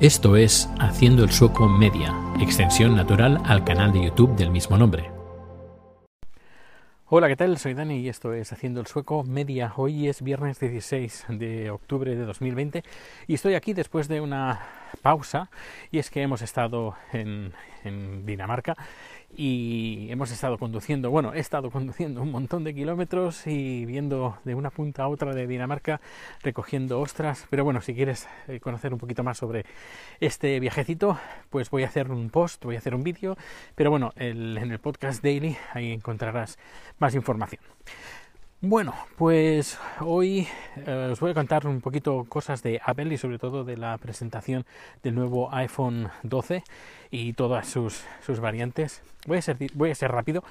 Esto es Haciendo el Sueco Media, extensión natural al canal de YouTube del mismo nombre. Hola, ¿qué tal? Soy Dani y esto es Haciendo el Sueco Media. Hoy es viernes 16 de octubre de 2020 y estoy aquí después de una pausa y es que hemos estado en, en Dinamarca y hemos estado conduciendo, bueno, he estado conduciendo un montón de kilómetros y viendo de una punta a otra de Dinamarca, recogiendo ostras, pero bueno, si quieres eh, conocer un poquito más sobre este viajecito, pues voy a hacer un post, voy a hacer un vídeo, pero bueno, el, en el podcast daily ahí encontrarás más información. Bueno, pues hoy eh, os voy a contar un poquito cosas de Apple y sobre todo de la presentación del nuevo iPhone 12 y todas sus, sus variantes. Voy a, ser, voy a ser rápido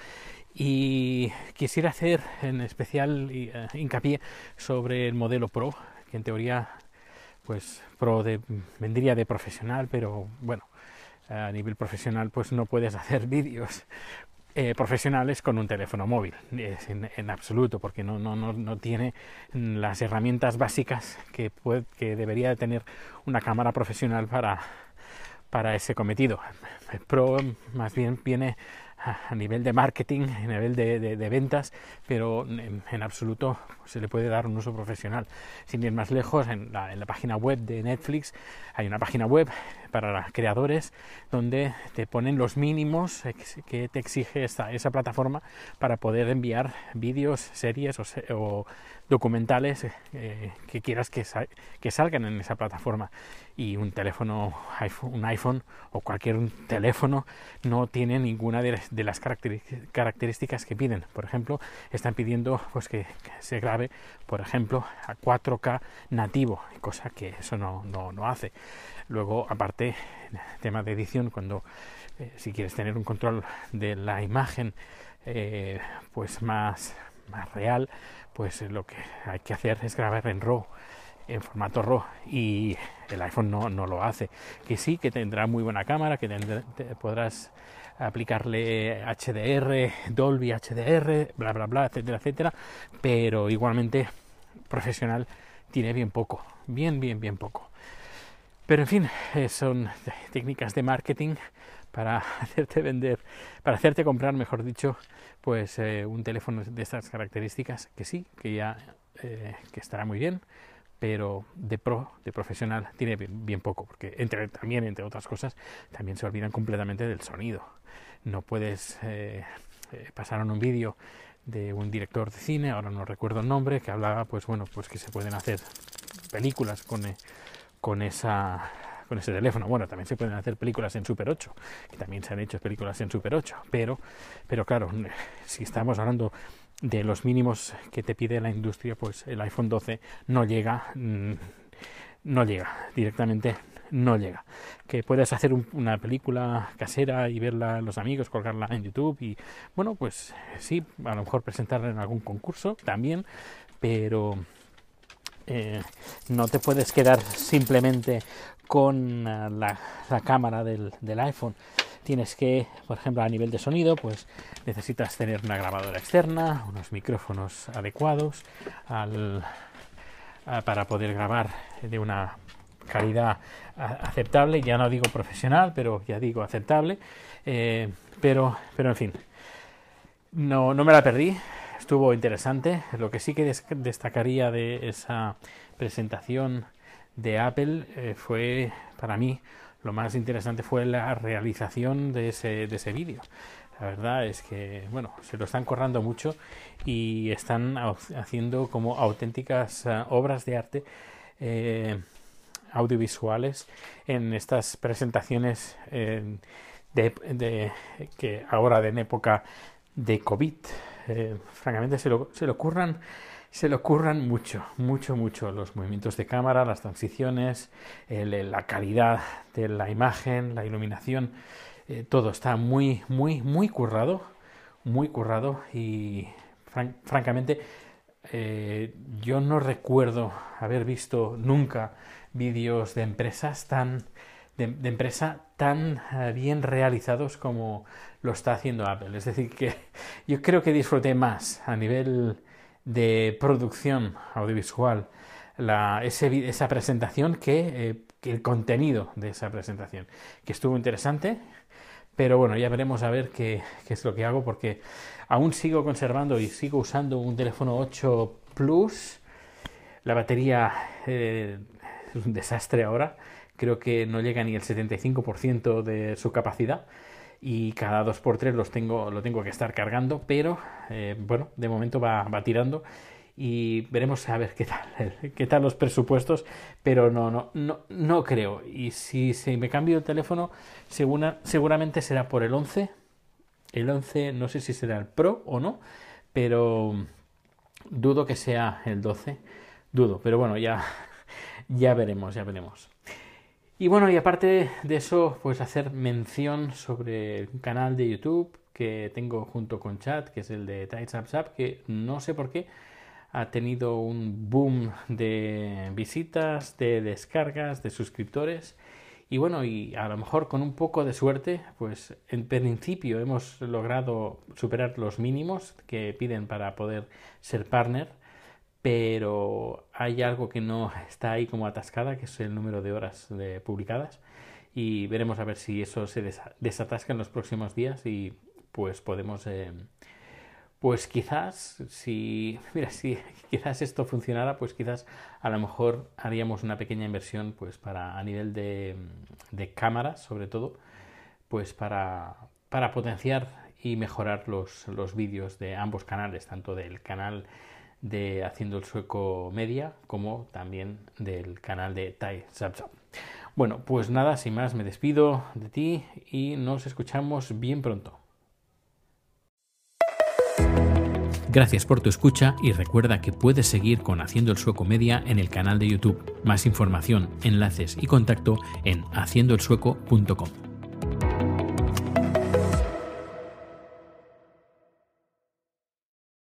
y quisiera hacer en especial eh, hincapié sobre el modelo Pro, que en teoría pues Pro vendría de profesional, pero bueno, a nivel profesional pues no puedes hacer vídeos eh, profesionales con un teléfono móvil, en, absoluto, porque no, no, no, no, tiene las herramientas básicas que, puede, que debería tener una cámara profesional para, para ese cometido. El Pro más bien viene a nivel de marketing, a nivel de, de, de ventas, pero en, en, absoluto se le puede dar un uso profesional. Sin ir más lejos, en la, en la, página web de Netflix hay una página web para creadores donde te ponen los mínimos que te exige esta, esa plataforma para poder enviar vídeos, series o, o documentales eh, que quieras que, que, salgan en esa plataforma. Y un teléfono, un iPhone o cualquier teléfono no tiene ninguna de, de las características que piden. Por ejemplo, están pidiendo pues, que, se grabe, por ejemplo, a 4K nativo, cosa que eso no, no, no hace. Luego, aparte, tema de edición, cuando eh, si quieres tener un control de la imagen eh, pues más, más real, pues lo que hay que hacer es grabar en RAW en formato RAW y el iPhone no, no, lo hace. Que sí, que tendrá muy buena cámara, que podrás aplicarle HDR, Dolby HDR, bla, bla, bla, etcétera, etcétera, pero igualmente profesional tiene bien poco, bien, bien, bien poco. Pero en fin, eh, son técnicas de marketing para hacerte vender, para hacerte comprar, mejor dicho, pues eh, un teléfono de estas características, que sí, que ya eh, que estará muy bien, pero de pro, de profesional, tiene bien, bien, poco, porque entre, también, entre otras cosas, también se olvidan completamente del sonido. No puedes eh, en un vídeo de un director de cine, ahora no recuerdo el nombre, que hablaba, pues bueno, pues que se pueden hacer películas con, con esa con ese teléfono. Bueno, también se pueden hacer películas en Super 8, que también se han hecho películas en Super 8, pero, pero claro, si estamos hablando de los mínimos que te pide la industria, pues el iPhone 12 no llega, no llega, directamente no llega. Que puedes hacer un, una película casera y verla los amigos, colgarla en YouTube y, bueno, pues sí, a lo mejor presentarla en algún concurso también, pero eh, no te puedes quedar simplemente con uh, la, la, cámara del, del, iPhone. Tienes que, por ejemplo, a nivel de sonido, pues necesitas tener una grabadora externa, unos micrófonos adecuados al, para poder grabar de una calidad aceptable. Ya no digo profesional, pero ya digo aceptable. Eh, pero, pero en fin, no, no me la perdí estuvo interesante. Lo que sí que destacaría de esa presentación de Apple eh, fue, para mí, lo más interesante fue la realización de ese, de ese vídeo. La verdad es que, bueno, se lo están corrando mucho y están haciendo como auténticas uh, obras de arte eh, audiovisuales en estas presentaciones eh, de, que ahora en época de COVID eh, francamente se lo, se lo ocurran se le ocurran mucho, mucho, mucho los movimientos de cámara, las transiciones, la calidad de la imagen, la iluminación, eh, todo está muy, muy, muy currado, muy currado y fran francamente eh, yo no recuerdo haber visto nunca vídeos de empresas tan de, de empresa tan uh, bien realizados como lo está haciendo Apple. Es decir, que yo creo que disfruté más a nivel de producción audiovisual. Esa presentación eh, que, el contenido de esa presentación, que estuvo interesante, pero bueno, ya veremos a ver qué, es lo que hago porque aún sigo conservando y sigo usando un teléfono 8 Plus. La batería eh, es un desastre ahora, creo que no llega ni el 75% de su capacidad y cada 2x3 los tengo, lo tengo que estar cargando, pero eh, bueno, de momento va, va tirando y veremos a ver qué tal, qué tal los presupuestos, pero no, no, no, no creo. Y si, si me cambio el teléfono, seguramente será por el 11. El 11 no sé si será el Pro o no, pero dudo que sea el 12. Dudo, pero bueno, ya, ya veremos, ya veremos. Y bueno, y aparte de eso, pues hacer mención sobre el canal de YouTube que tengo junto con Chat, que es el de Up que no sé por qué ha tenido un boom de visitas, de descargas, de suscriptores. Y bueno, y a lo mejor con un poco de suerte, pues en principio hemos logrado superar los mínimos que piden para poder ser partner, pero hay algo que no está ahí como atascada, que es el número de horas publicadas. Y veremos a ver si eso se desatasca en los próximos días y pues podemos eh, pues quizás si mira si quizás esto funcionara pues quizás a lo mejor haríamos una pequeña inversión pues para a nivel de, de cámaras sobre todo pues para, para potenciar y mejorar los, los vídeos de ambos canales tanto del canal de Haciendo el Sueco Media como también del canal de Tai Bueno, pues nada, sin más me despido de ti y nos escuchamos bien pronto. Gracias por tu escucha y recuerda que puedes seguir con Haciendo el Sueco Media en el canal de YouTube. Más información, enlaces y contacto en haciendoelsueco.com.